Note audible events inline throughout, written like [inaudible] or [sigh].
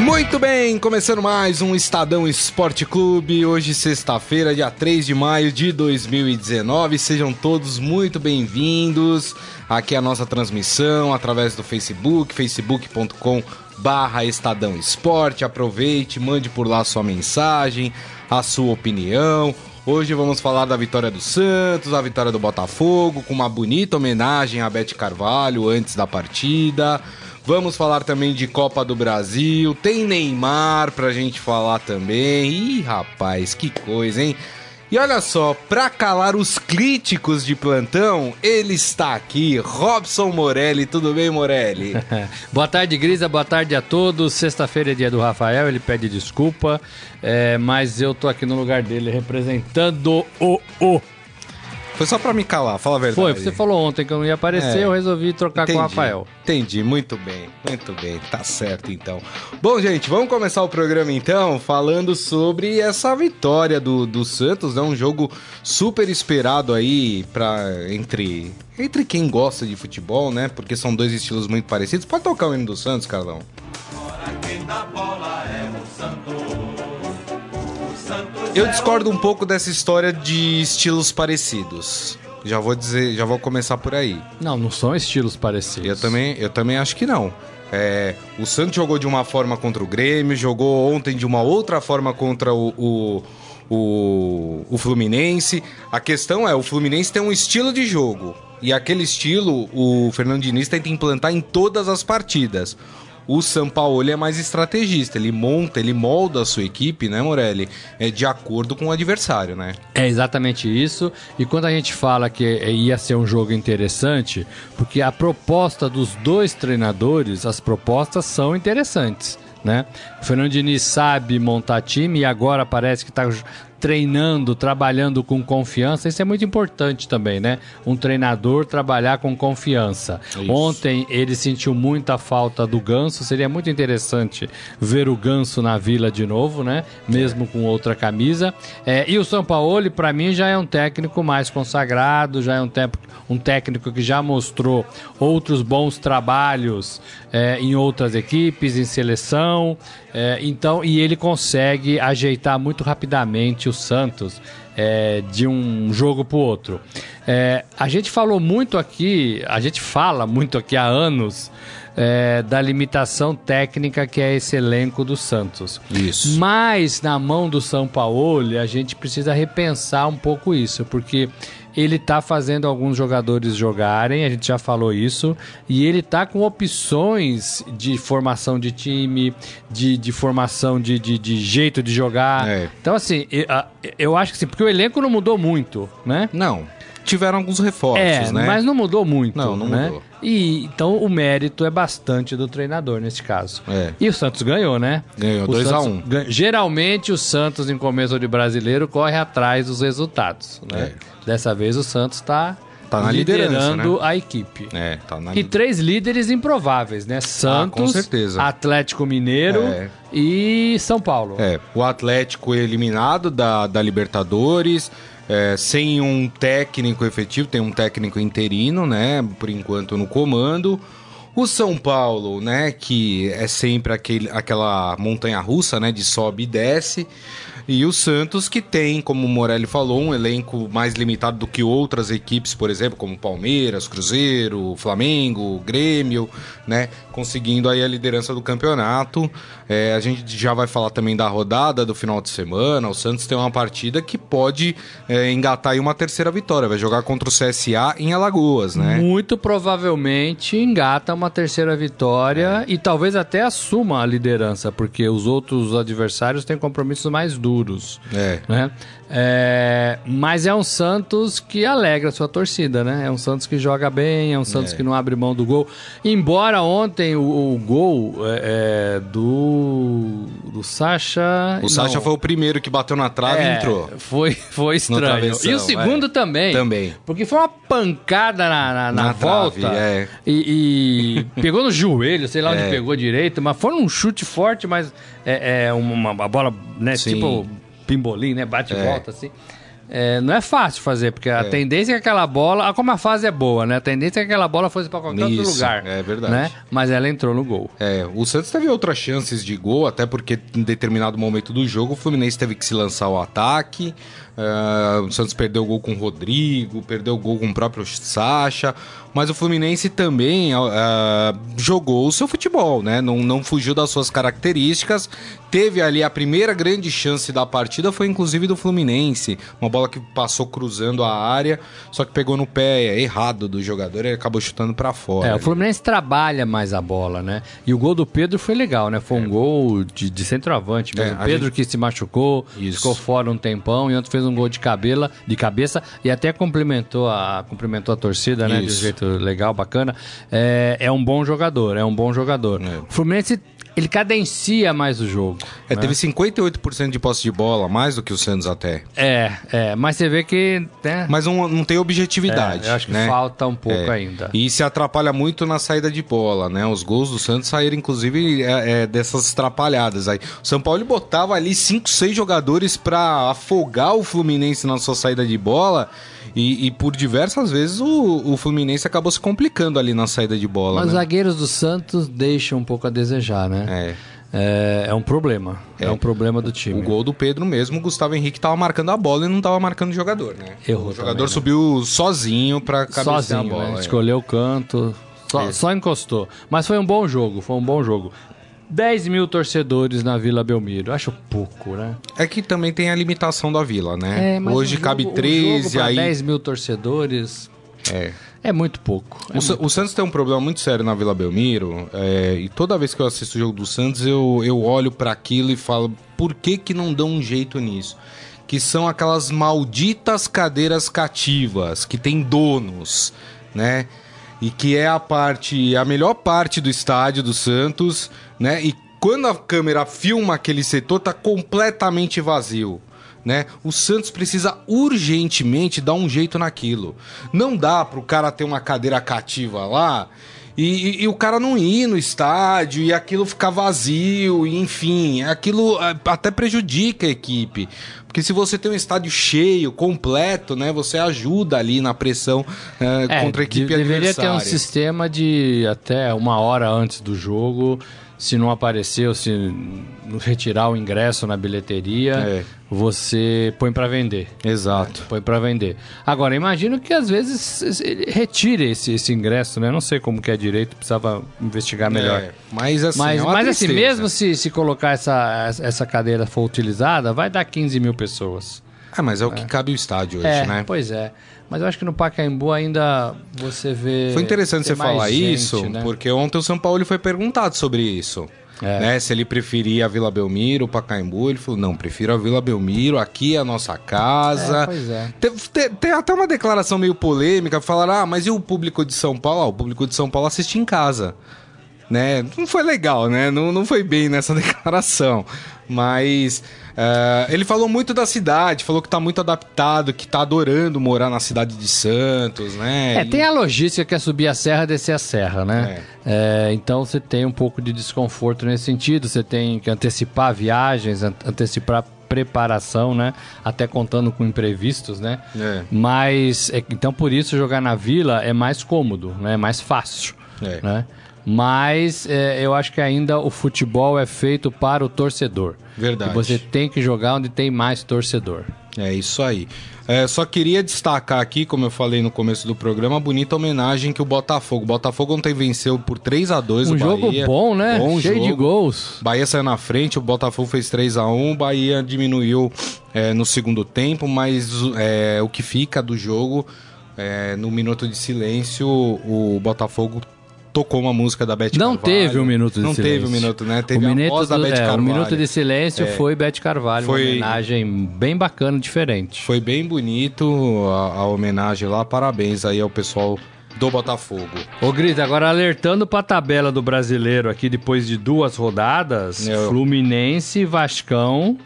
Muito bem, começando mais um Estadão Esporte Clube. Hoje, sexta-feira, dia 3 de maio de 2019. Sejam todos muito bem-vindos. Aqui é a nossa transmissão através do Facebook, facebook.com barra Estadão Esporte. Aproveite, mande por lá sua mensagem, a sua opinião. Hoje vamos falar da vitória do Santos, a vitória do Botafogo, com uma bonita homenagem a Bete Carvalho antes da partida. Vamos falar também de Copa do Brasil. Tem Neymar pra gente falar também. Ih, rapaz, que coisa, hein? E olha só, pra calar os críticos de plantão, ele está aqui, Robson Morelli. Tudo bem, Morelli? [laughs] boa tarde, Grisa. Boa tarde a todos. Sexta-feira é dia do Rafael, ele pede desculpa, é, mas eu tô aqui no lugar dele representando o o foi só pra me calar, fala a verdade. Foi, você falou ontem que eu não ia aparecer, é, eu resolvi trocar entendi, com o Rafael. Entendi, muito bem, muito bem, tá certo então. Bom, gente, vamos começar o programa então falando sobre essa vitória do, do Santos, é né? um jogo super esperado aí pra, entre, entre quem gosta de futebol, né? Porque são dois estilos muito parecidos. Pode tocar o hino do Santos, Carlão? Agora quem dá bola é o Santos. Eu discordo um pouco dessa história de estilos parecidos. Já vou dizer, já vou começar por aí. Não, não são estilos parecidos. Eu também, eu também acho que não. É, o Santos jogou de uma forma contra o Grêmio, jogou ontem de uma outra forma contra o, o, o, o Fluminense. A questão é, o Fluminense tem um estilo de jogo. E aquele estilo o Fernando Diniz tenta implantar em todas as partidas. O São Paulo é mais estrategista, ele monta, ele molda a sua equipe, né, Morelli, é, de acordo com o adversário, né? É exatamente isso. E quando a gente fala que ia ser um jogo interessante, porque a proposta dos dois treinadores, as propostas são interessantes. Né? O Fernando Diniz sabe montar time e agora parece que está treinando, trabalhando com confiança, isso é muito importante também, né? Um treinador trabalhar com confiança. Isso. Ontem ele sentiu muita falta do Ganso, seria muito interessante ver o Ganso na Vila de novo, né? Mesmo com outra camisa. É, e o São Paulo, para mim, já é um técnico mais consagrado, já é um, um técnico que já mostrou outros bons trabalhos é, em outras equipes, em seleção. É, então, e ele consegue ajeitar muito rapidamente o Santos é, de um jogo para o outro. É, a gente falou muito aqui, a gente fala muito aqui há anos é, da limitação técnica que é esse elenco do Santos. Isso. Mas na mão do São Paulo, a gente precisa repensar um pouco isso, porque ele tá fazendo alguns jogadores jogarem, a gente já falou isso, e ele tá com opções de formação de time, de, de formação de, de, de jeito de jogar. É. Então, assim, eu, eu acho que sim, porque o elenco não mudou muito, né? Não tiveram alguns reforços, é, né? Mas não mudou muito. Não, não né? mudou. E então o mérito é bastante do treinador nesse caso. É. E o Santos ganhou, né? Ganhou 2x1. Um. Geralmente o Santos, em começo de brasileiro, corre atrás dos resultados. Né? É. Dessa vez o Santos está tá na liderando né? a equipe. É, tá na E três líderes improváveis, né? Santos, ah, Atlético Mineiro é. e São Paulo. É, o Atlético eliminado da, da Libertadores, é, sem um técnico efetivo, tem um técnico interino, né? Por enquanto no comando. O São Paulo, né? Que é sempre aquele, aquela montanha russa, né? De sobe e desce. E o Santos, que tem, como o Morelli falou, um elenco mais limitado do que outras equipes, por exemplo, como Palmeiras, Cruzeiro, Flamengo, Grêmio, né? Conseguindo aí a liderança do campeonato. É, a gente já vai falar também da rodada do final de semana. O Santos tem uma partida que pode é, engatar aí uma terceira vitória. Vai jogar contra o CSA em Alagoas, né? Muito provavelmente engata uma terceira vitória é. e talvez até assuma a liderança, porque os outros adversários têm compromissos mais duros duros. É. Né? É, mas é um Santos que alegra a sua torcida, né? É um Santos que joga bem, é um Santos é. que não abre mão do gol. Embora ontem o, o gol é, é do, do, Sacha. O Sacha não. foi o primeiro que bateu na trave É, e entrou. Foi, foi estranho. E o segundo é. também. Também. Porque foi uma pancada na, na, na Na volta. trave, é. E, e [laughs] pegou no joelho, sei lá onde É. pegou direito, mas foi um chute forte, mas é, é uma, uma bola, né? Sim. Tipo pimbolim, né? Bate e É. volta, assim. É, não é fácil fazer, porque a tendência é que aquela bola, ah, como a fase é boa, né? A tendência é que aquela bola fosse pra qualquer outro Isso, lugar. é verdade. Né? Mas ela entrou no gol. É, o Santos teve outras chances de gol, até porque em determinado momento do jogo o Fluminense teve que se lançar ao ataque. Ah, o Santos perdeu o gol com o Rodrigo, perdeu o gol com o próprio Sacha. Mas o Fluminense também ah, jogou o seu futebol, né? Não, não fugiu das suas características. Teve ali a primeira grande chance da partida, foi inclusive do Fluminense. Uma bola que passou cruzando a área, só que pegou no pé errado do jogador e acabou chutando pra fora. É, o Fluminense trabalha mais a bola, né? E o gol do Pedro foi legal, né? Foi um gol de, de centroavante mesmo. É, Pedro gente- que se machucou, Isso. ficou fora um tempão e ontem fez um gol de cabela, de cabeça e até cumprimentou a, cumprimentou a torcida, né? De um Isso. jeito legal, bacana. É, é um bom jogador, é um bom jogador. É. O Fluminense, ele cadencia mais o jogo. É, né? teve 58% de posse de bola, mais do que o Santos até. É, é, mas você vê que, né? Mas não, não tem objetividade. É, eu acho que né? falta um pouco É. ainda. E se atrapalha muito na saída de bola, né? Os gols do Santos saíram, inclusive, é, é, dessas atrapalhadas aí. O São Paulo botava ali 5, 6 jogadores pra afogar o Fluminense na sua saída de bola. E, e por diversas vezes o, o Fluminense acabou se complicando ali na saída de bola. Mas os né? zagueiros do Santos deixam um pouco a desejar, né? É. É, é um problema. É. É. um problema do time. O gol do Pedro mesmo, o Gustavo Henrique tava marcando a bola e não tava marcando o jogador, né? Errou o jogador também, né? subiu sozinho pra cabecear Sozinho, a bola. né? é. Escolheu o canto, só, só encostou. Mas foi um bom jogo, foi um bom jogo. 10 mil torcedores na Vila Belmiro. Acho pouco, né? É que também tem a limitação da vila, né? mas Hoje jogo- cabe um 13, jogo pra aí. 10 mil torcedores É. é muito pouco. É O, muito- o Santos tem um problema muito sério na Vila Belmiro, é, e toda vez que eu assisto o jogo do Santos, eu, eu olho pra aquilo e falo, por que que não dão um jeito nisso? Que são aquelas malditas cadeiras cativas, que tem donos, né? E que é a parte, a melhor parte do estádio do Santos, né? E quando a câmera filma aquele setor, tá completamente vazio. Né? O Santos precisa urgentemente dar um jeito naquilo. Não dá pro cara ter uma cadeira cativa lá e, e- e o cara não ir no estádio e aquilo ficar vazio, e, enfim, aquilo é, até prejudica a equipe. Porque se você tem um estádio cheio, completo, né, você ajuda ali na pressão é, É, contra a equipe de- deveria ter adversária. um sistema de até uma hora antes do jogo. Se não apareceu, se retirar o ingresso na bilheteria, É. você põe pra vender. Exato. Põe pra vender. Agora, imagino que às vezes ele retire esse, esse ingresso, né? Não sei como que é direito, precisava investigar melhor. É, mas assim, Mas, é mas assim, mesmo se, se colocar essa, essa cadeira for utilizada, vai dar 15 mil pessoas. Ah, mas é o que cabe o estádio hoje, é, né? pois é. Mas eu acho que no Pacaembu ainda você vê. Foi interessante você falar gente, isso, né? porque ontem o São Paulo foi perguntado sobre isso. É. Né, se ele preferia a Vila Belmiro, o Pacaembu, ele falou: não, prefiro a Vila Belmiro, aqui é a nossa casa. É, pois é. Tem, tem- tem até uma declaração meio polêmica, falaram: ah, mas e o público de São Paulo? Ah, o público de São Paulo assiste em casa. Né? Não foi legal, né? Não, não foi bem nessa [laughs] declaração. Mas eh, ele falou muito da cidade, falou que tá muito adaptado, que tá adorando morar na cidade de Santos, né? É, tem a logística que é subir a serra e descer a serra, né? É, então você tem um pouco de desconforto nesse sentido, você tem que antecipar viagens, an- antecipar preparação, né? Até contando com imprevistos, né? É. Mas, é, então por isso jogar na vila é mais cômodo, né? É mais fácil, É. né? Mas é, eu acho que ainda o futebol é feito para o torcedor. Verdade. E você tem que jogar onde tem mais torcedor. É isso aí. É, só queria destacar aqui, como eu falei no começo do programa, a bonita homenagem que o Botafogo. O Botafogo ontem venceu por 3 a 2 Um o jogo Bahia. bom, né? Bom Cheio de jogo. gols. Bahia saiu na frente, o Botafogo fez 3 a 1 o Bahia diminuiu é, no segundo tempo, mas é, o que fica do jogo, é, no minuto de silêncio, o Botafogo tocou uma música da Beth Não Carvalho. teve um minuto de Não silêncio. teve um minuto, né? Teve o a minuto voz da do- Beth é, Carvalho. O minuto de silêncio É. foi Beth Carvalho, Foi- uma homenagem bem bacana, diferente. Foi bem bonito a, a homenagem lá. Parabéns aí ao pessoal do Botafogo. Ô, Grita, agora alertando pra tabela do brasileiro aqui, depois de duas rodadas, Fluminense e Vascão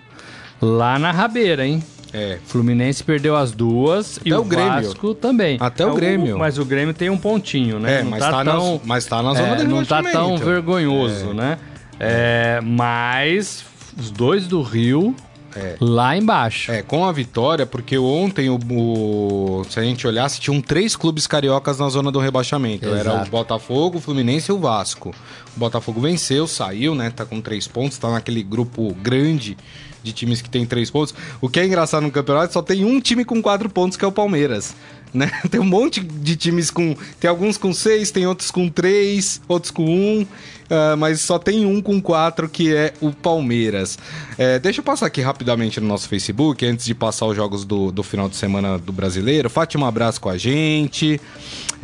lá na rabeira, hein? É. Fluminense perdeu as duas e Até o, o Grêmio. Vasco também. Até o É, Grêmio. Mas o Grêmio tem um pontinho, né? É, mas tá, na, mas tá na zona é, de não tá tão vergonhoso, né? É, mas os dois do Rio É. lá embaixo. É, com a vitória, porque ontem, o, o- se a gente olhasse, tinham três clubes cariocas na zona do rebaixamento. Era o Exato. Botafogo, o Fluminense e o Vasco. O Botafogo venceu, saiu, né? Tá com três pontos, tá naquele grupo grande de times que tem três pontos. O que é engraçado no campeonato, só tem um time com quatro pontos, que é o Palmeiras. Né? [laughs] Tem um monte de times com. Tem alguns com seis, tem outros com três, outros com um. ah, mas só tem um com quatro, que é o Palmeiras. É, deixa eu passar aqui rapidamente no nosso Facebook, antes de passar os jogos do, do final de semana do brasileiro. Fátima abraço com a gente.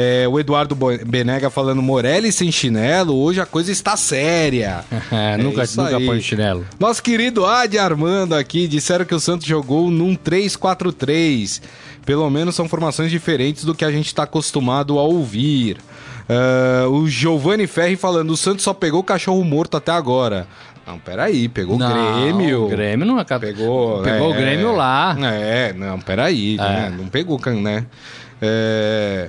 É, o Eduardo Benega falando Morelli sem chinelo. Hoje a coisa está séria. [laughs] É, nunca, isso nunca aí. põe chinelo. Nosso querido Adi Armando aqui disseram que o Santos jogou num 3-4-3. Pelo menos são formações diferentes do que a gente está acostumado a ouvir. Ah, o Giovanni Ferri falando: o Santos só pegou cachorro morto até agora. Não, peraí, pegou o Grêmio. O Grêmio não acaba. Pegou, Pegou é, o Grêmio lá. É, não, peraí, né? Não pegou, né? É...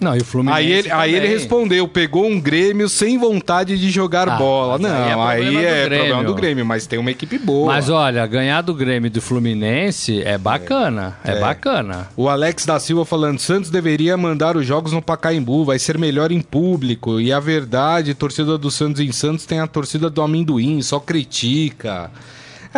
Não, e o Fluminense. Aí ele, aí ele respondeu: pegou um Grêmio sem vontade de jogar Ah, bola. Não, aí aí é é, problema do problema do Grêmio. Mas tem uma equipe boa. Mas olha, ganhar do Grêmio e do Fluminense é bacana. É, bacana. O Alex da Silva falando: Santos deveria mandar os jogos no Pacaembu, vai ser melhor em público. E a verdade, torcida do Santos em Santos tem a torcida do amendoim, só critica.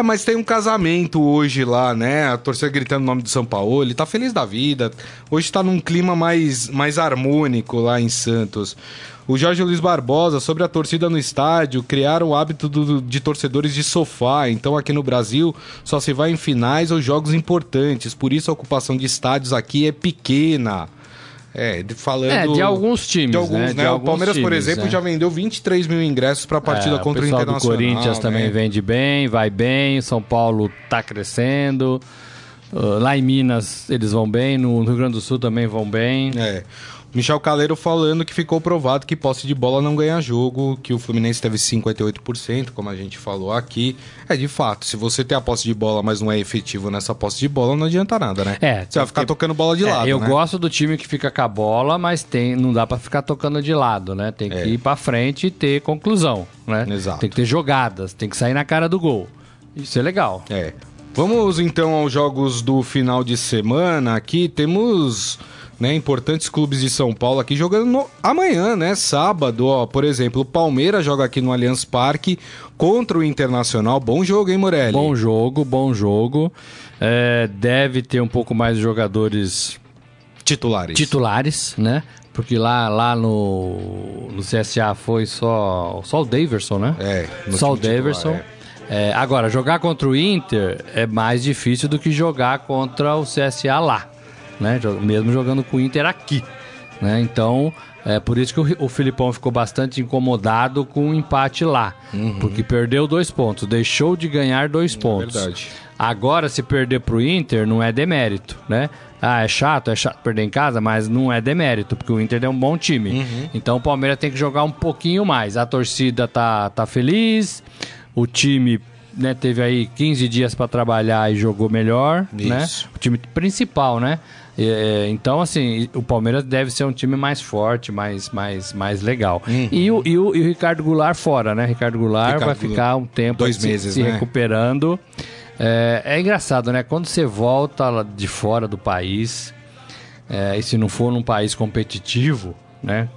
É, mas tem um casamento hoje lá, né? A torcida gritando o nome do São Paulo, ele tá feliz da vida. Hoje tá num clima mais, mais harmônico lá em Santos. O Jorge Luiz Barbosa, sobre a torcida no estádio, criaram o hábito do- de torcedores de sofá. Então, aqui no Brasil, só se vai em finais ou jogos importantes. Por isso, a ocupação de estádios aqui é pequena. É, de- falando. É, de alguns times, De alguns, né? né? De o Palmeiras, por times, exemplo, né? já vendeu 23 mil ingressos para a partida É, contra o, pessoal Internacional. do Corinthians né? também vende bem, vai bem. São Paulo tá crescendo. Uh, lá em Minas eles vão bem, no Rio Grande do Sul também vão bem. É. Michel Caleiro falando que ficou provado que posse de bola não ganha jogo, que o Fluminense teve 58%, como a gente falou aqui. É de fato, se você tem a posse de bola, mas não é efetivo nessa posse de bola, não adianta nada, né? É, Você vai ficar tem- tocando bola de É, lado. eu né? gosto do time que fica com a bola, mas tem, não dá pra ficar tocando de lado, né? Tem que É. ir pra frente e ter conclusão, né? Exato. Tem que ter jogadas, tem que sair na cara do gol. Isso é legal. É. Vamos então aos jogos do final de semana. Aqui temos né, importantes clubes de São Paulo aqui jogando no- amanhã, né? Sábado, ó. Por exemplo, o Palmeiras joga aqui no Allianz Parque contra o Internacional. Bom jogo, hein, Morelli? Bom jogo, bom jogo. É, deve ter um pouco mais de jogadores Titulares. titulares, né? Porque lá, lá no, no CSA foi só, só o Daverson, né? É, no Só o titular, Daverson. é. É, agora, jogar contra o Inter é mais difícil do que jogar contra o CSA lá, né? Mesmo jogando com o Inter aqui, né? Então, é por isso que o, o Filipão ficou bastante incomodado com o empate lá, porque perdeu dois pontos, deixou de ganhar dois pontos. Uhum. verdade. Agora, se perder pro Inter, não é demérito, né? Ah, é chato, é chato perder em casa, mas não é demérito, porque o Inter é um bom time. Uhum. Então o Palmeiras tem que jogar um pouquinho mais. A torcida tá, tá feliz, o time né, teve aí 15 dias para trabalhar e jogou melhor, né? Isso. O time principal, né? É, então, assim, o Palmeiras deve ser um time mais forte, mais, mais, mais legal. E, o, e, o, e o Ricardo Goulart fora, né? Ricardo Goulart Ricardo vai ficar um tempo dois se- meses, se né? recuperando. É, é engraçado, né? Quando você volta de fora do país, é, e se não for num país competitivo, né?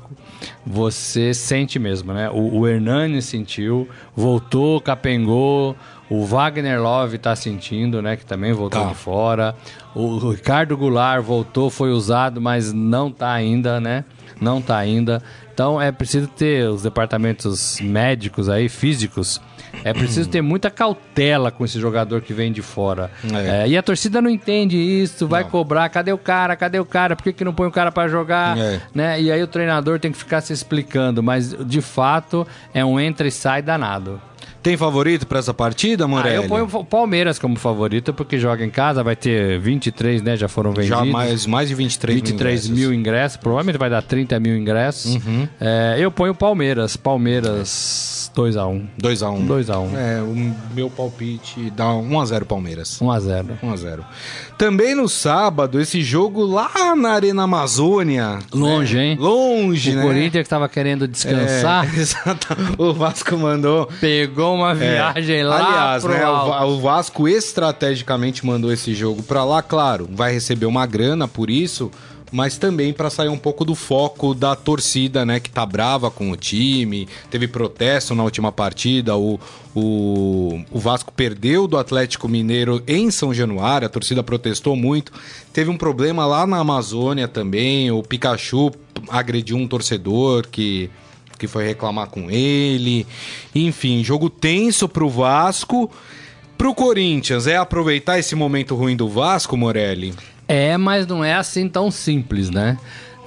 Você sente mesmo, né? O, o Hernani sentiu, voltou, capengou. O Wagner Love tá sentindo, né? Que também voltou Tá. de fora. O Ricardo Goulart voltou, foi usado, mas não tá ainda, né? Não tá ainda. Então é preciso ter os departamentos médicos aí, físicos. É preciso ter muita cautela com esse jogador que vem de fora. É. É, e a torcida não entende isso, vai Não. cobrar. Cadê o cara? Cadê o cara? Por que, que não põe o cara pra jogar? É. Né? E aí o treinador tem que ficar se explicando. Mas de fato é um entra e sai danado. Tem favorito para essa partida, Ah, Morelli? eu ponho o Palmeiras como favorito, porque joga em casa, vai ter 23, né? Já foram vendidos. Já mais, mais de 23, 23 mil. mil ingressos, provavelmente vai dar 30 mil ingressos. Uhum. É, eu ponho o Palmeiras. Palmeiras 2x1. 2x1. 2x1. É, o meu palpite dá 1x0 Palmeiras. 1x0. 1x0. Também no sábado, esse jogo lá na Arena Amazônia. Longe, hein? Longe, O né? Corinthians que tava querendo descansar, É, [laughs] exato. O Vasco mandou. pegou uma É. viagem lá Aliás, pro né, o, o Vasco estrategicamente mandou esse jogo pra lá, claro, vai receber uma grana por isso, mas também pra sair um pouco do foco da torcida, né, que tá brava com o time, teve protesto na última partida, o, o, o Vasco perdeu do Atlético Mineiro em São Januário, a torcida protestou muito, teve um problema lá na Amazônia também, o Pikachu agrediu um torcedor que que foi reclamar com ele. Enfim, jogo tenso pro Vasco. Pro Corinthians, é aproveitar esse momento ruim do Vasco, Morelli? É, mas não é assim tão simples, né?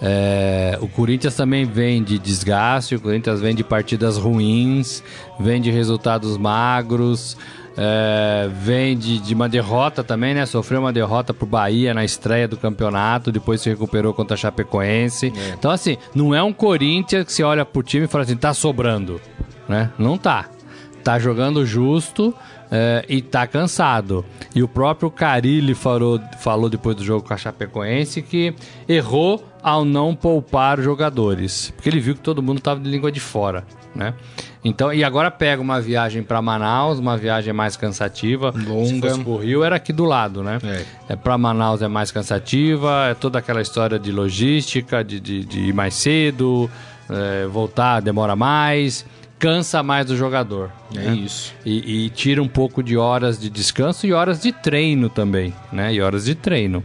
É, o Corinthians também vem de desgaste, o Corinthians vem de partidas ruins, vem de resultados magros, é, vem de, de uma derrota também, né? Sofreu uma derrota pro Bahia na estreia do campeonato, depois se recuperou contra a Chapecoense. Então, assim, não é um Corinthians que você olha pro time e fala assim, tá sobrando, né? Não tá. Tá jogando justo é, e tá cansado. E o próprio Carilli falou, falou depois do jogo com a Chapecoense que errou ao não poupar os jogadores. Porque ele viu que todo mundo tava de língua de fora, né? Então, e agora pega uma viagem para Manaus, uma viagem mais cansativa. Longa. Se pro Rio, era aqui do lado, né? É. É, para Manaus é mais cansativa, é toda aquela história de logística, de, de, de ir mais cedo, é, voltar demora mais, cansa mais o jogador. É né? isso. E, e tira um pouco de horas de descanso e horas de treino também, né? E horas de treino.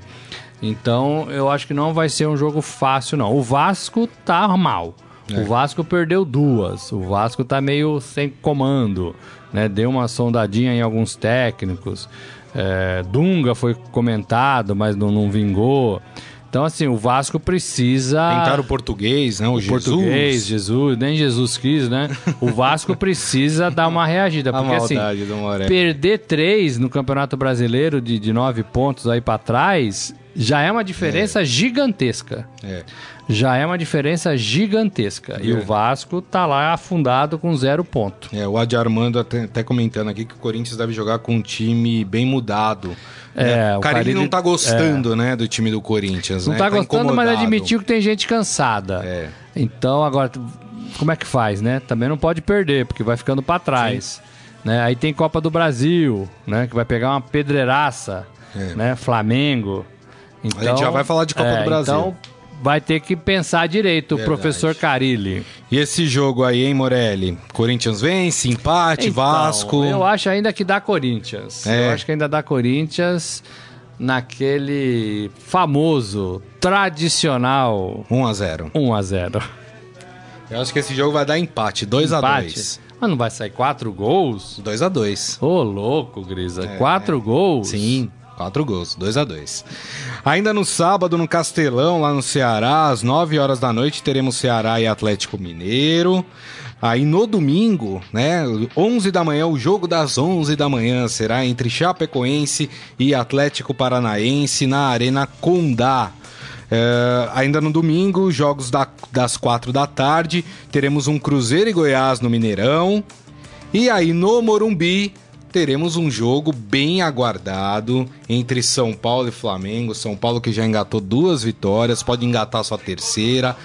Então, eu acho que não vai ser um jogo fácil, não. O Vasco tá mal. O Vasco perdeu duas. O Vasco tá meio sem comando, né? Deu uma sondadinha em alguns técnicos. É, Dunga foi comentado, mas não, não vingou. Então, assim, o Vasco precisa. Tentaram o português, né? O, Jesus. Português, Jesus, nem Jesus quis, né? O Vasco precisa dar uma reagida. [laughs] Porque, assim, perder três no Campeonato Brasileiro de, de nove pontos aí pra trás já é uma diferença gigantesca. É. Já é uma diferença gigantesca. E É. o Vasco tá lá afundado com zero ponto. É, o Adi Armando até, até comentando aqui que o Corinthians deve jogar com um time bem mudado. É, né? o Carilli Carille- não tá gostando, né, do time do Corinthians, Não né? tá, gostando, mas incomodado. admitiu que tem gente cansada. É. Então, agora, como é que faz, né? Também não pode perder, porque vai ficando pra trás. Né? Aí tem Copa do Brasil, né? Que vai pegar uma pedreiraça, É. né? Flamengo. Então, já vai falar de Copa do Brasil. Então, vai ter que pensar direito Verdade. o professor Carilli. E esse jogo aí, hein, Morelli? Corinthians vence, empate, Então, Vasco. Eu acho ainda que dá Corinthians. É. Eu acho que ainda dá Corinthians naquele famoso, tradicional 1 a 0 1 a 0 Eu acho que esse jogo vai dar empate, 2 a 2 Mas não vai sair quatro gols? 2 a 2 Ô, louco, Grisa. Quatro gols? Sim, quatro gols, 2 a 2 Ainda no sábado, no Castelão, lá no Ceará, às 9 horas da noite, teremos Ceará e Atlético Mineiro. Aí no domingo, né, 11 da manhã, o jogo das 11 da manhã será entre Chapecoense e Atlético Paranaense na Arena Condá. É, ainda no domingo, jogos da- das 4 da tarde, teremos um Cruzeiro e Goiás no Mineirão. E aí no Morumbi teremos um jogo bem aguardado entre São Paulo e Flamengo. São Paulo que já engatou duas vitórias, pode engatar sua terceira.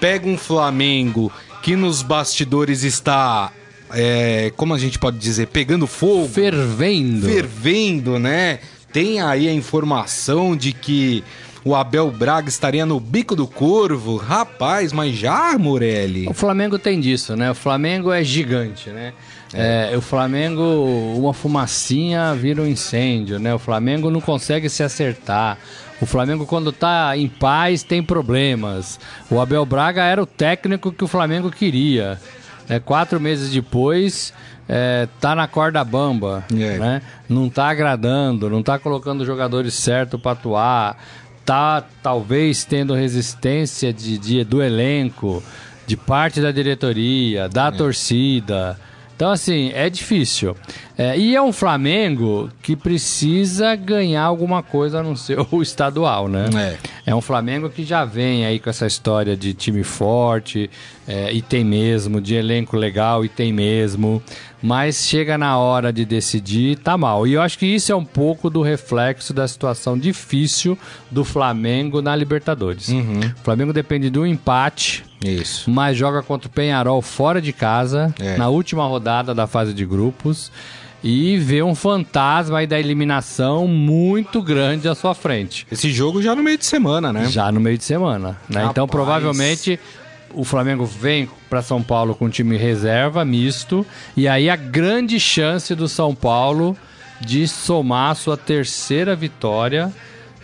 Pega um Flamengo que nos bastidores está, é, como a gente pode dizer, pegando fogo Fervendo. fervendo, né? Tem aí a informação de que o Abel Braga estaria no bico do corvo. Rapaz, mas já, Morelli? O Flamengo tem disso, né? O Flamengo é gigante, né? É, o Flamengo, uma fumacinha vira um incêndio, né? O Flamengo não consegue se acertar. O Flamengo, quando tá em paz, tem problemas. O Abel Braga era o técnico que o Flamengo queria. né? quatro meses depois, é, tá na corda bamba, É. né? Não tá agradando, não tá colocando os jogadores certos para atuar, tá talvez tendo resistência de, de- do elenco, de parte da diretoria, da torcida. Então, assim, é difícil. É, e é um Flamengo que precisa ganhar alguma coisa no seu [laughs] estadual, né? É. É um Flamengo que já vem aí com essa história de time forte, é, e tem mesmo, de elenco legal, e tem mesmo. Mas chega na hora de decidir, tá mal. E eu acho que isso é um pouco do reflexo da situação difícil do Flamengo na Libertadores. O Flamengo depende de um empate Isso. mas joga contra o Penharol fora de casa, É. na última rodada da fase de grupos, e vê um fantasma aí da eliminação muito grande à sua frente, Esse jogo já no meio de semana, né? já no meio de semana. Né? Então, provavelmente, o Flamengo vem para São Paulo com time reserva, misto, e aí a grande chance do São Paulo de somar sua terceira vitória.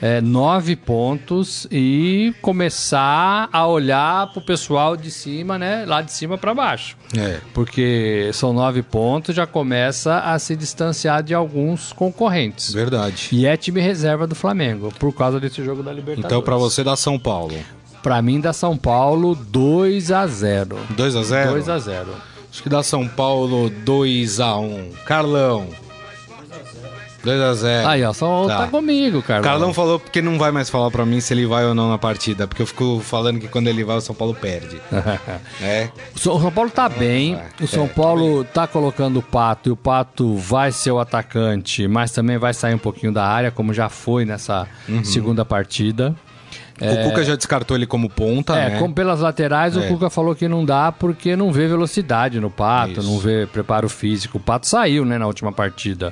É, nove pontos e começar a olhar pro pessoal de cima, né? Lá de cima para baixo. É. Porque são nove pontos, já começa a se distanciar de alguns concorrentes. Verdade. E é time reserva do Flamengo, por causa desse jogo da Libertadores. Então, pra você dá São Paulo. Pra mim, dá São Paulo 2 a 0 2 a 0 2 a 0 Acho que dá São Paulo 2 a 1 Carlão. 2 a 0 Aí, ó, só Tá. tá, comigo, cara. O Carlão falou porque não vai mais falar pra mim se ele vai ou não na partida, porque eu fico falando que quando ele vai o São Paulo perde. [laughs] é. O São Paulo tá bem. O São É, Paulo tá colocando o Pato e o Pato vai ser o atacante, mas também vai sair um pouquinho da área, como já foi nessa Uhum. segunda partida. O Cuca já descartou ele como ponta, É, né? como pelas laterais, É. o Cuca falou que não dá porque não vê velocidade no Pato, Isso. não vê preparo físico. O Pato saiu, né, na última partida.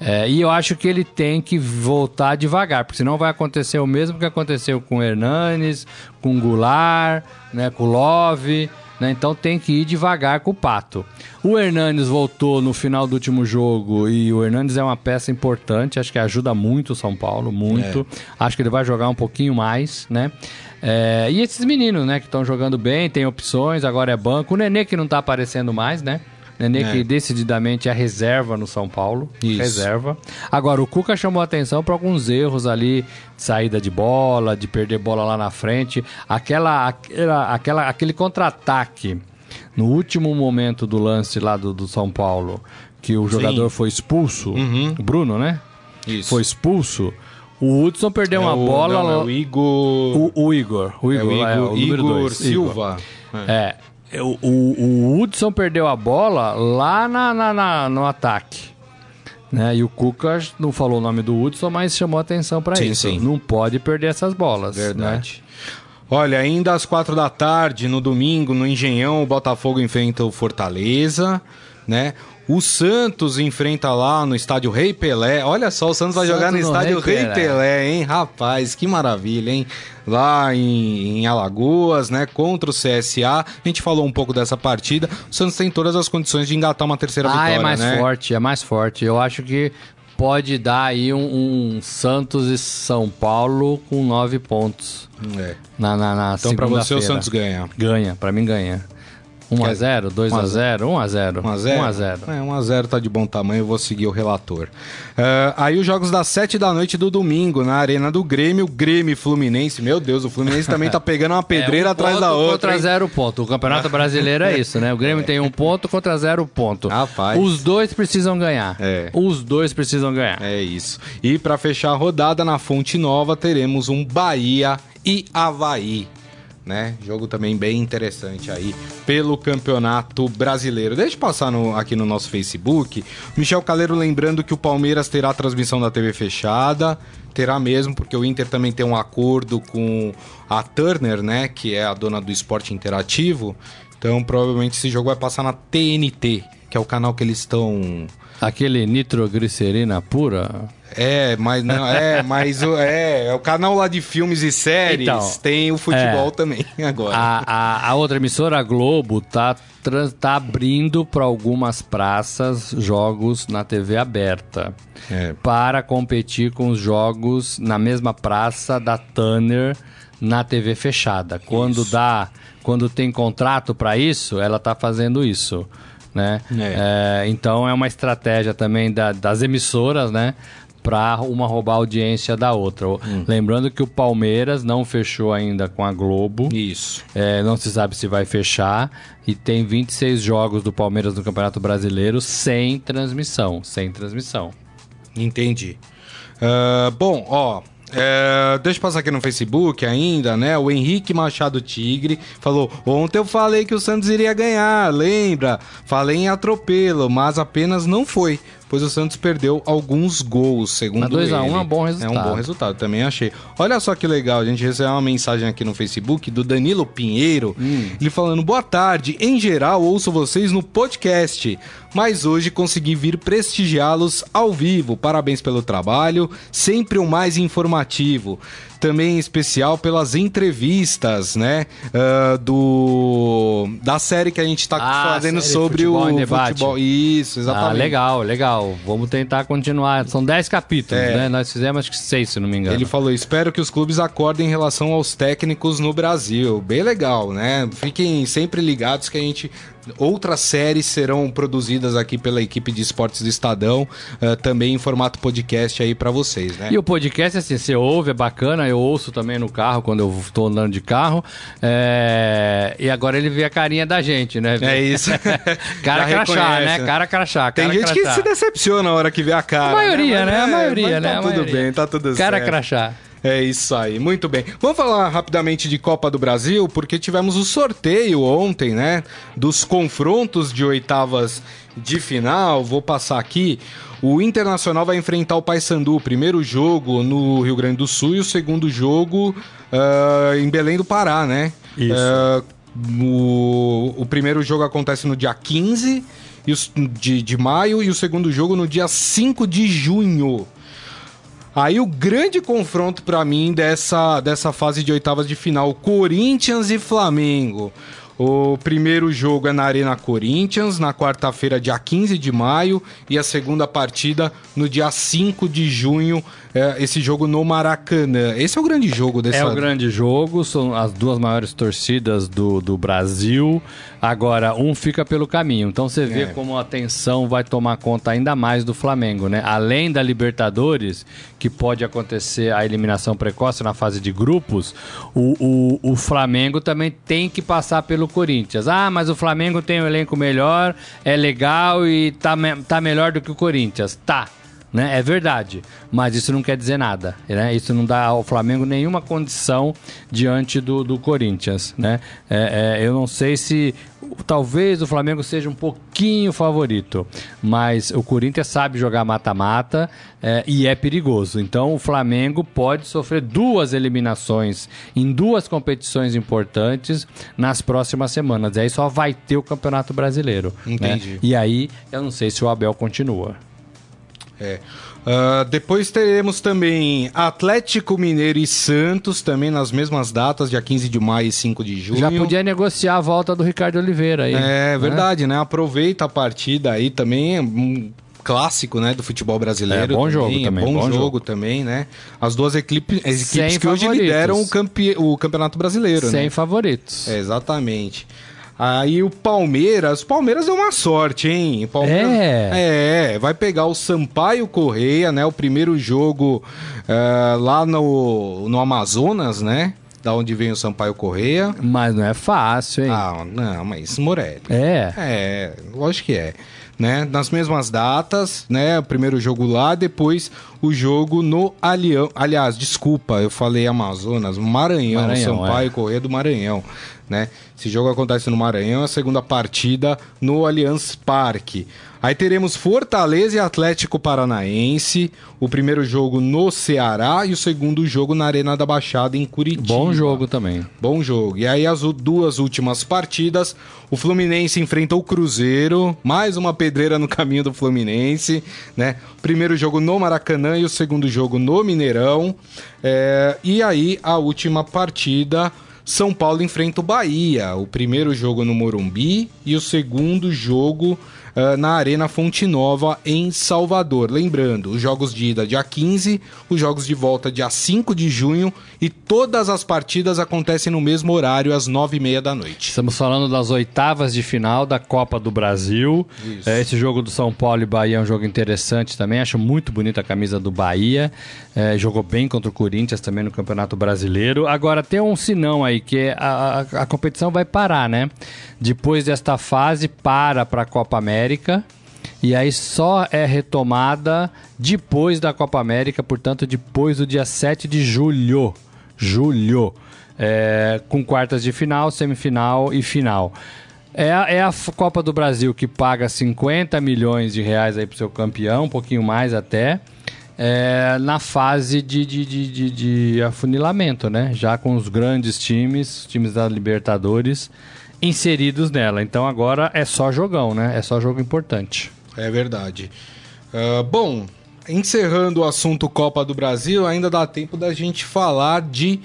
É, e eu acho que ele tem que voltar devagar, porque senão vai acontecer o mesmo que aconteceu com o Hernanes, com o Goulart, né, com o Love. né? Então tem que ir devagar com o Pato. O Hernanes voltou no final do último jogo e o Hernanes é uma peça importante, acho que ajuda muito o São Paulo, muito. Acho que ele vai jogar um pouquinho mais, né? É, e esses meninos, né, que estão jogando bem, tem opções, agora é banco. O Nenê que não tá aparecendo mais, né? Nenê É. que decididamente é reserva no São Paulo. Isso. Reserva. Agora, o Cuca chamou a atenção para alguns erros ali, de saída de bola, de perder bola lá na frente. Aquela, aquela, aquela, aquele contra-ataque no último momento do lance lá do, do São Paulo, que o jogador foi expulso, o Bruno, né? Isso. Foi expulso. O Hudson perdeu É uma o- bola. não, é o Igor. o, o Igor. O é Igor, o lá, Igor, o número Igor dois, Silva. É. O, o, o Hudson perdeu a bola lá na, na- na- no ataque. Né? E o Cuca não falou o nome do Hudson, mas chamou atenção para isso. sim. Não pode perder essas bolas. Verdade. Olha, ainda às quatro da tarde, no domingo, no Engenhão, o Botafogo enfrenta o Fortaleza, né? O Santos enfrenta lá no estádio Rei Pelé. Olha só, o Santos vai Santos jogar no no estádio Rei Rei Pelé. Pelé, hein? Rapaz, que maravilha, hein? Lá em, em Alagoas, né? Contra o CSA. A gente falou um pouco dessa partida. O Santos tem todas as condições de engatar uma terceira Ah, vitória, é mais né? forte, é mais forte. Eu acho que pode dar aí um, um Santos e São Paulo com nove pontos É. na, na, na Então, pra você, o. Santos ganha. Ganha, pra mim ganha. 1x0, 2x0, 1x0. 1x0? 1x0. É, 1x0 tá de bom tamanho, eu vou seguir o relator. É, aí os jogos das 7 da noite do domingo, na Arena do Grêmio, Grêmio Fluminense. Meu Deus, o Fluminense também tá pegando uma [laughs] pedreira É, um atrás da ponto outra. Contra hein? zero ponto. O Campeonato Brasileiro é isso, né? O Grêmio tem um ponto contra zero ponto. Rapaz. Os dois precisam ganhar. É. Os dois precisam ganhar. É isso. E pra fechar a rodada, na Fonte Nova, teremos um Bahia e Havaí. Né? Jogo também bem interessante aí pelo Campeonato Brasileiro. Deixa eu passar no- aqui no nosso Facebook. Michel Caleiro lembrando que o Palmeiras terá transmissão da TV fechada. Terá mesmo, porque o Inter também tem um acordo com a Turner, né? Que é a dona do esporte interativo. Então provavelmente esse jogo vai passar na TNT, que é o canal que eles estão Aquele nitroglicerina pura. é, mas não, é, mas o- é, é o canal lá de filmes e séries Então, tem o futebol é. também [laughs] agora. A, a, a outra emissora, a Globo, tá, trans- tá abrindo para algumas praças jogos na TV aberta. É. Para competir com os jogos na mesma praça da Tanner na TV fechada. Quando dá, quando tem contrato para isso, ela tá fazendo isso. Né? É. É, então é uma estratégia também da- das emissoras, né? para uma roubar a audiência da outra. Hum. Lembrando que o Palmeiras não fechou ainda com a Globo. Isso. É, não se sabe se vai fechar. E tem 26 jogos do Palmeiras no Campeonato Brasileiro sem transmissão. Sem transmissão. Entendi. Ah, bom, ó. É, deixa eu passar aqui no Facebook ainda, né? O Henrique Machado Tigre falou: Ontem eu falei que o Santos iria ganhar, lembra? Falei em atropelo, mas apenas não foi, pois o Santos perdeu alguuns gols, segundo Mas 2 a 1 ele. é um bom É resultado. um bom resultado, também achei. Olha só que legal, a gente recebeu uma mensagem aqui no Facebook do Danilo Pinheiro, Hum. ele falando: Boa tarde, em geral ouço vocês no podcast, mas hoje consegui vir prestigiá-los ao vivo. Parabéns pelo trabalho, sempre o mais informativo. Também em especial pelas entrevistas, né? ah, do da série que a gente tá Ah, fazendo série sobre Futebol o futebol. Isso, exatamente. Ah, legal, legal. Vamos tentar continuar. São 10 capítulos, É. né? Nós fizemos acho que 6, se não me engano. Ele falou: espero que os clubes acordem em relação aos técnicos no Brasil. Bem legal, né? Fiquem sempre ligados que a gente. Outras séries serão produzidas aqui pela equipe de esportes do Estadão, eh, também em formato podcast aí pra vocês, né? E o podcast, assim, você ouve, é bacana, eu ouço também no carro, quando eu tô andando de carro. É, E agora ele vê a carinha da gente, né? É isso. [laughs] Cara [laughs] Já crachá, reconhece, né? Cara crachá. Tem cara gente que crachá. se decepciona na hora que vê a cara. A maioria, Mas, né? A é, maioria, mas né? Tá A tudo maioria. bem, tá tudo Cara certo. crachá. É isso aí, muito bem. Vamos falar rapidamente de Copa do Brasil, porque tivemos o sorteio ontem, né? Dos confrontos de oitavas de final. Vou passar aqui. O Internacional vai enfrentar o Paysandu. O primeiro jogo no Rio Grande do Sul e o segundo jogo ah, em Belém do Pará, né? Isso. Ah, o, o primeiro jogo acontece no dia 15 e os- de, de maio e o segundo jogo no dia 5 de junho. Aí o grande confronto pra mim dessa, dessa fase de oitavas de final, Corinthians e Flamengo. O primeiro jogo é na Arena Corinthians, na quarta-feira, dia 15 de maio, e a segunda partida no dia 5 de junho, é, esse jogo no Maracanã. Esse é o grande jogo dessa... É o grande jogo, são as duas maiores torcidas do, do Brasil. Agora, um fica pelo caminho. Então você vê É. como a tensão vai tomar conta ainda mais do Flamengo, né? Além da Libertadores, que pode acontecer a eliminação precoce na fase de grupos, o, o, o Flamengo também tem que passar pelo Corinthians. Ah, mas o Flamengo tem um elenco melhor, é legal e tá, me- tá melhor do que o Corinthians. Tá né? É verdade, mas isso não quer dizer nada, né? Isso não dá ao Flamengo nenhuma condição diante do, do Corinthians, né? É, é, eu não sei se talvez o Flamengo seja um pouquinho favorito, mas o Corinthians sabe jogar mata-mata é, e é perigoso. Então o Flamengo pode sofrer duas eliminações em duas competições importantes nas próximas semanas. E aí só vai ter o Campeonato Brasileiro. né? Entendi. E aí eu não sei se o Abel continua. É. Ah, depois teremos também Atlético Mineiro e Santos, também nas mesmas datas, dia 15 de maio e 5 de junho. Já podia negociar a volta do Ricardo Oliveira aí. É né? verdade, né? Aproveita a partida aí também, é um clássico, né, do futebol brasileiro. É, bom jogo também, É bom, bom jogo, jogo. também, né? As duas equipes, as Sem equipes que hoje favoritos. lideram o, campe... o Campeonato Brasileiro, Sem né? favoritos. É, exatamente. Aí o Palmeiras, o Palmeiras deu uma sorte, hein? O Palmeiras, É. É, vai pegar o Sampaio Correia, né? O primeiro jogo eh, lá no, no Amazonas, né? Da onde vem o Sampaio Correia. Mas não é fácil, hein? Ah, não, mas Morelli. É. É, lógico que é. Né? Nas mesmas datas, né? O primeiro jogo lá, depois o jogo no Alião. Aliás, desculpa, eu falei Amazonas, Maranhão, Maranhão, Sampaio é. Correia do Maranhão. Né? Esse jogo acontece no Maranhão, a segunda partida no Allianz Parque. Aí teremos Fortaleza e Atlético Paranaense, o primeiro jogo no Ceará e o segundo jogo na Arena da Baixada em Curitiba. Bom jogo também. Bom jogo. E aí as duas últimas partidas, o Fluminense enfrenta o Cruzeiro, mais uma pedreira no caminho do Fluminense, né? Primeiro jogo no Maracanã e o segundo jogo no Mineirão. É, e aí a última partida, São Paulo enfrenta o Bahia. O primeiro jogo no Morumbi e o segundo jogo uh, na Arena Fonte Nova, em Salvador. Lembrando, os jogos de ida dia 15, os jogos de volta dia 5 de junho e todas as partidas acontecem no mesmo horário, às 9h30 da noite. Estamos falando das oitavas de final da Copa do Brasil. É, esse jogo do São Paulo e Bahia é um jogo interessante também. Acho muito bonita a camisa do Bahia. É, jogou bem contra o Corinthians também no Campeonato Brasileiro. Agora tem um sinão aí que a, a, a competição vai parar, né? Depois desta fase, para para a Copa América. E aí só é retomada depois da Copa América, portanto, depois do dia 7 de julho. Julho. É, com quartas de final, semifinal e final. É a, é a Copa do Brasil que paga 50 milhões de reais aí pro seu campeão, um pouquinho mais até. É, na fase de, de, de, de, de afunilamento, né? Já com os grandes times, times da Libertadores, inseridos nela. Então agora é só jogão, né? É só jogo importante. É verdade. Uh, bom, encerrando o assunto Copa do Brasil, ainda dá tempo da gente falar de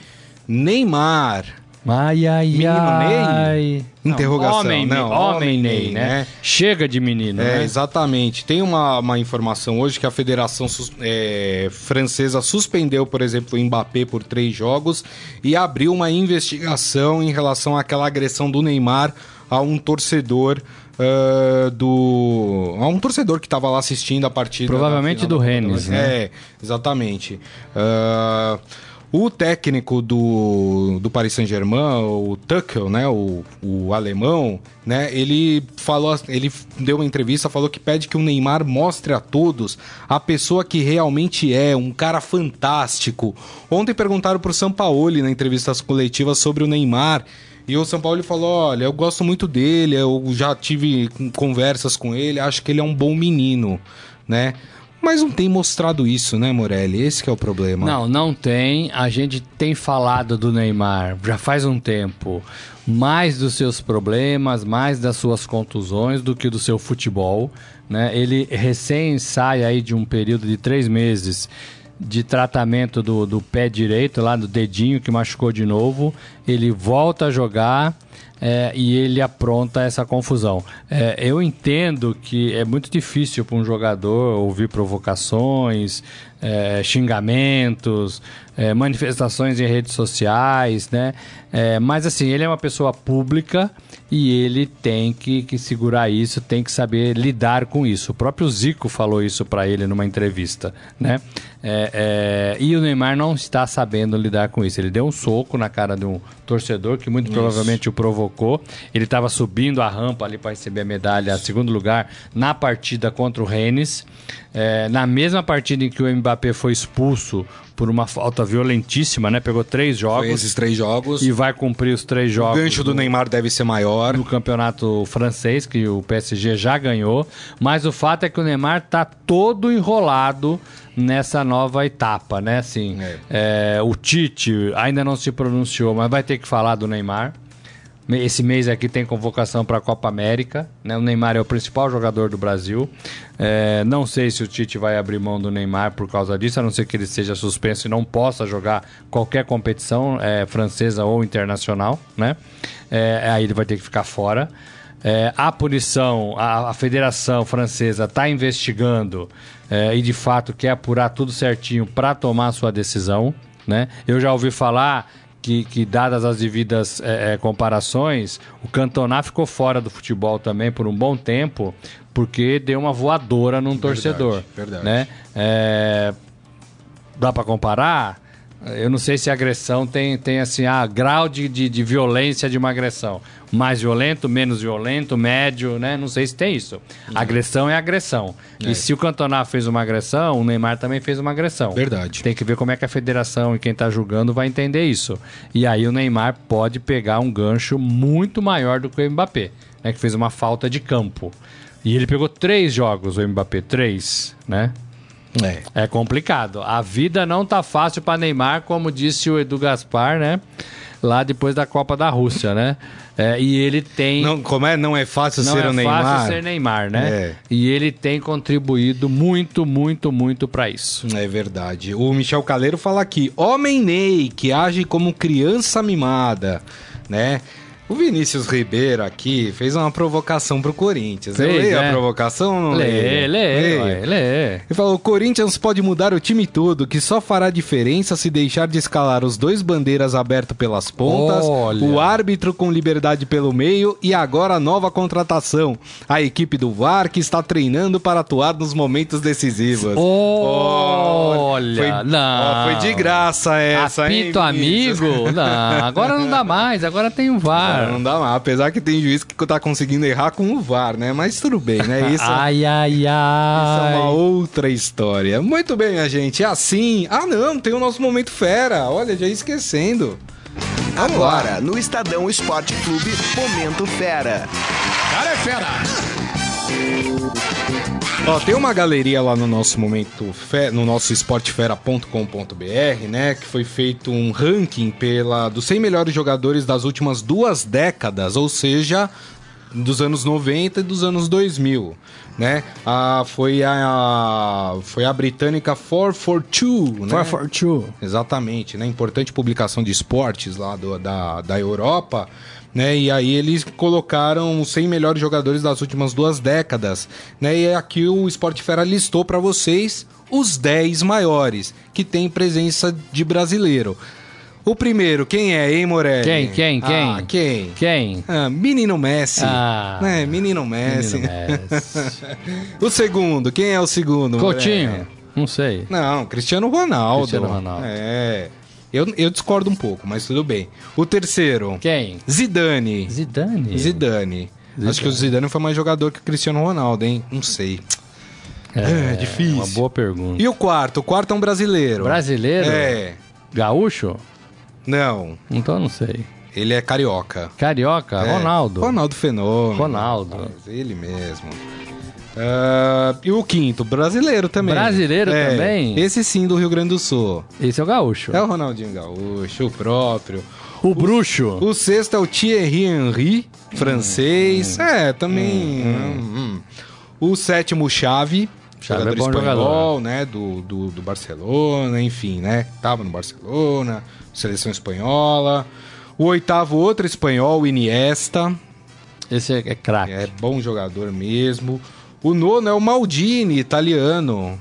Neymar. Ai, ai, Menino ai. Ney? Interrogação. Homem, não, homem, Ney, né? Chega de menino, É, né? exatamente. Tem uma, uma informação hoje que a Federação é, Francesa suspendeu, por exemplo, o Mbappé por três jogos e abriu uma investigação em relação àquela agressão do Neymar a um torcedor ah, do. a um torcedor que estava lá assistindo a partida. Provavelmente do Rennes, né? É, exatamente. Ah, o técnico do, do Paris Saint-Germain, o Tuchel, né, o, o alemão, né, ele falou, ele deu uma entrevista, falou que pede que o Neymar mostre a todos a pessoa que realmente é, um cara fantástico. Ontem perguntaram pro Sampaoli na entrevista coletiva sobre o Neymar, e o São Paulo falou: olha, eu gosto muito dele, eu já tive conversas com ele, acho que ele é um bom menino, né? Mas não tem mostrado isso, né, Morelli? Esse é o problema. Não, não tem. A gente tem falado do Neymar já faz um tempo mais dos seus problemas, mais das suas contusões do que do seu futebol. Né? Ele recém sai aí de um período de três meses de tratamento do, do pé direito, lá do dedinho que machucou de novo. Ele volta a jogar. É, e ele apronta essa confusão. É, eu entendo que é muito difícil para um jogador ouvir provocações, é, xingamentos, é, manifestações em redes sociais, né? É, mas assim, ele é uma pessoa pública e ele tem que, que segurar isso, tem que saber lidar com isso. O próprio Zico falou isso para ele numa entrevista, né? É, é, e o Neymar não está sabendo lidar com isso. Ele deu um soco na cara de um torcedor que muito provavelmente o provocou. Ele estava subindo a rampa ali para receber a medalha, segundo lugar, na partida contra o Rennes. É, na mesma partida em que o Mbappé foi expulso por uma falta violentíssima, né? Pegou três Foi jogos esses três jogos. e vai cumprir os três o jogos. gancho do Neymar deve ser maior. no campeonato francês, que o PSG já ganhou. Mas o fato é que o Neymar tá todo enrolado nessa nova etapa, né? Assim, é, o Tite ainda não se pronunciou, mas vai ter que falar do Neymar. Esse mês aqui tem convocação para a Copa América. Né? O Neymar é o principal jogador do Brasil. É, não sei se o Tite vai abrir mão do Neymar por causa disso, a não ser que ele seja suspenso e não possa jogar qualquer competição é, francesa ou internacional. Né? É, aí ele vai ter que ficar fora. É, a punição, a, a Federação Francesa está investigando é, e de fato quer apurar tudo certinho para tomar sua decisão. Né? Eu já ouvi falar que, que dadas as devidas é, é, comparações, o Cantona ficou fora do futebol também por um bom tempo, porque deu uma voadora num torcedor. verdade. Né? É, dá para comparar? Eu não sei se agressão tem, tem assim, ah, grau de, de, de violência de uma agressão. Mais violento, menos violento, médio, né? Não sei se tem isso. Agressão é agressão. E se o Cantona fez uma agressão, o Neymar também fez uma agressão. Verdade. Tem que ver como é que a federação e quem tá julgando vai entender isso. E aí o Neymar pode pegar um gancho muito maior do que o Mbappé, né? Que fez uma falta de campo. E ele pegou três jogos, o Mbappé, três, né? É. É complicado. A vida não tá fácil para Neymar, como disse o Edu Gaspar, né? Lá depois da Copa da Rússia, né? É, e ele tem. Não, como é? Não é fácil não ser é o Neymar. fácil ser Neymar, né? É. E ele tem contribuído muito, muito, muito para isso. É verdade. O Michel Caleiro fala aqui: Homem Ney, que age como criança mimada, né? O Vinícius Ribeiro aqui fez uma provocação pro Corinthians. Fez, eu leio é. a provocação ou não Lê, leio? lê, lê. Ele falou: o Corinthians pode mudar o time todo, que só fará diferença se deixar de escalar os dois bandeiras abertos pelas pontas, Olha. o árbitro com liberdade pelo meio e agora a nova contratação. A equipe do VAR que está treinando para atuar nos momentos decisivos. Olha, foi, não. ó, foi de graça essa, hein? Apito amigo? Não, agora não dá [laughs] mais, agora tem o VAR. Não, não dá mais. Apesar que tem juiz que tá conseguindo errar com o VAR, né? Mas tudo bem, né? Isso, ai, ai, [laughs] isso é ai. uma outra história. Muito bem, minha gente. É assim. Ah, não, tem o nosso momento fera. Olha, já ia esquecendo. Vamos lá. Agora, no Estadão Esporte Clube, Momento Fera. Ó, tem uma galeria lá no nosso momento, no nosso esportefera.com.br, né, que foi feito um ranking pela dos 100 melhores jogadores das últimas duas décadas, ou seja, dos anos 90 e dos anos 2000, né? Ah, foi a foi a britânica 442, né? 442. Exatamente, né? Importante publicação de esportes lá do- da, da Europa, né? E aí eles colocaram os 100 melhores jogadores das últimas duas décadas, né? E aqui o Sport Fera listou para vocês os 10 maiores que tem presença de brasileiro. O primeiro, quem é, hein, Morelli? Quem, quem, quem? Ah, quem? Quem? Ah, menino Messi. Ah. né? Menino Messi. Menino Messi. [laughs] o segundo, quem é o segundo? Morelli? Coutinho? Não sei. Não, Cristiano Ronaldo. Cristiano Ronaldo. É. Eu, eu discordo um pouco, mas tudo bem. O terceiro, Quem? Zidane. Zidane. Zidane. Acho que o Zidane foi mais jogador que o Cristiano Ronaldo, hein? Não sei. É, difícil. Uma boa pergunta. E o quarto? O quarto é um brasileiro. Brasileiro? É. Gaúcho? Não, Então não sei. ele é carioca. Carioca? É. Ronaldo. Ronaldo Fenômeno. Ronaldo. Ele mesmo. Ah, e o quinto, brasileiro também. Brasileiro É, também? Esse sim, do Rio Grande do Sul. Esse é o Gaúcho. É o Ronaldinho Gaúcho, o próprio. O Bruxo. O sexto é o Thierry Henry, francês. É, também. hum, hum. O sétimo, o Xavi. Xavi jogador é espanhol, jogador. né? Do, do, do Barcelona, enfim, né? Tava no Barcelona, seleção espanhola. O oitavo, outro espanhol, o Iniesta. Esse é, é craque. É bom jogador mesmo. O nono é o Maldini, italiano.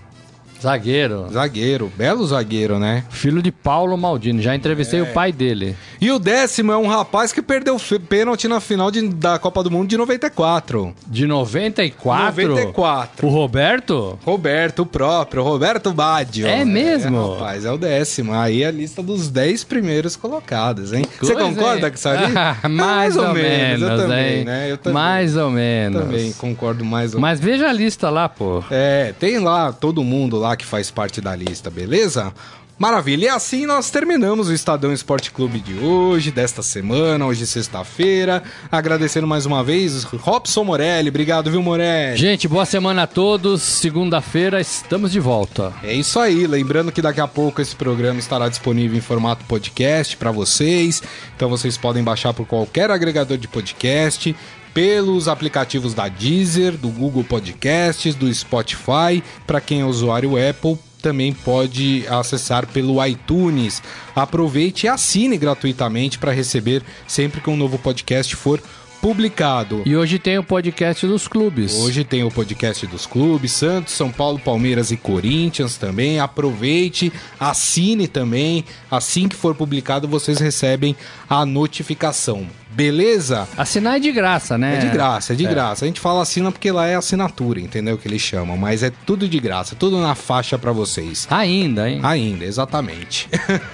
Zagueiro. Zagueiro, belo zagueiro, né? Filho de Paulo Maldini. Já entrevistei É. o pai dele. E o décimo é um rapaz que perdeu pênalti na final de- da Copa do Mundo de 94. De 94? 94. O Roberto? Roberto, o próprio, Roberto Baggio. É mesmo? É, rapaz, é o décimo. Aí a lista dos 10 primeiros colocados, hein? Você concorda hein? com isso ali? [laughs] Ah, mais, ou, menos, eu também, hein? né? Eu também, Mais ou menos. também concordo mais ou Mas veja a lista lá, pô. É, tem lá todo mundo lá que faz parte da lista, beleza? Maravilha, e assim nós terminamos o Estadão Esporte Clube de hoje, desta semana, hoje sexta-feira. Agradecendo mais uma vez, Robson Morelli, obrigado, viu, Morelli? Gente, boa semana a todos. Segunda-feira estamos de volta. É isso aí, lembrando que daqui a pouco esse programa estará disponível em formato podcast para vocês. Então vocês podem baixar por qualquer agregador de podcast, pelos aplicativos da Deezer, do Google Podcasts, do Spotify, para quem é usuário Apple. Também pode acessar pelo iTunes. Aproveite e assine gratuitamente para receber sempre que um novo podcast for publicado. E hoje tem o podcast dos clubes. Hoje tem o podcast dos clubes, Santos, São Paulo, Palmeiras e Corinthians também. Aproveite, assine também. Assim que for publicado, vocês recebem a notificação. Beleza? Assinar é de graça, né? É de graça, é de graça. A gente fala assina porque lá é assinatura, entendeu? Que eles chamam. Mas é tudo de graça, tudo na faixa pra vocês. Ainda, hein? Ainda, exatamente.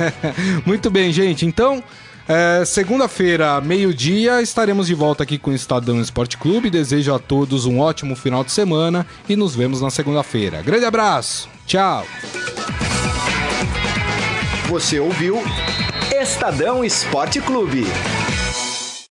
[laughs] Muito bem, gente. Então, é, segunda-feira, meio-dia, estaremos de volta aqui com o Estadão Esporte Clube. Desejo a todos um ótimo final de semana e nos vemos na segunda-feira. Grande abraço. Tchau. Você ouviu Estadão Esporte Clube.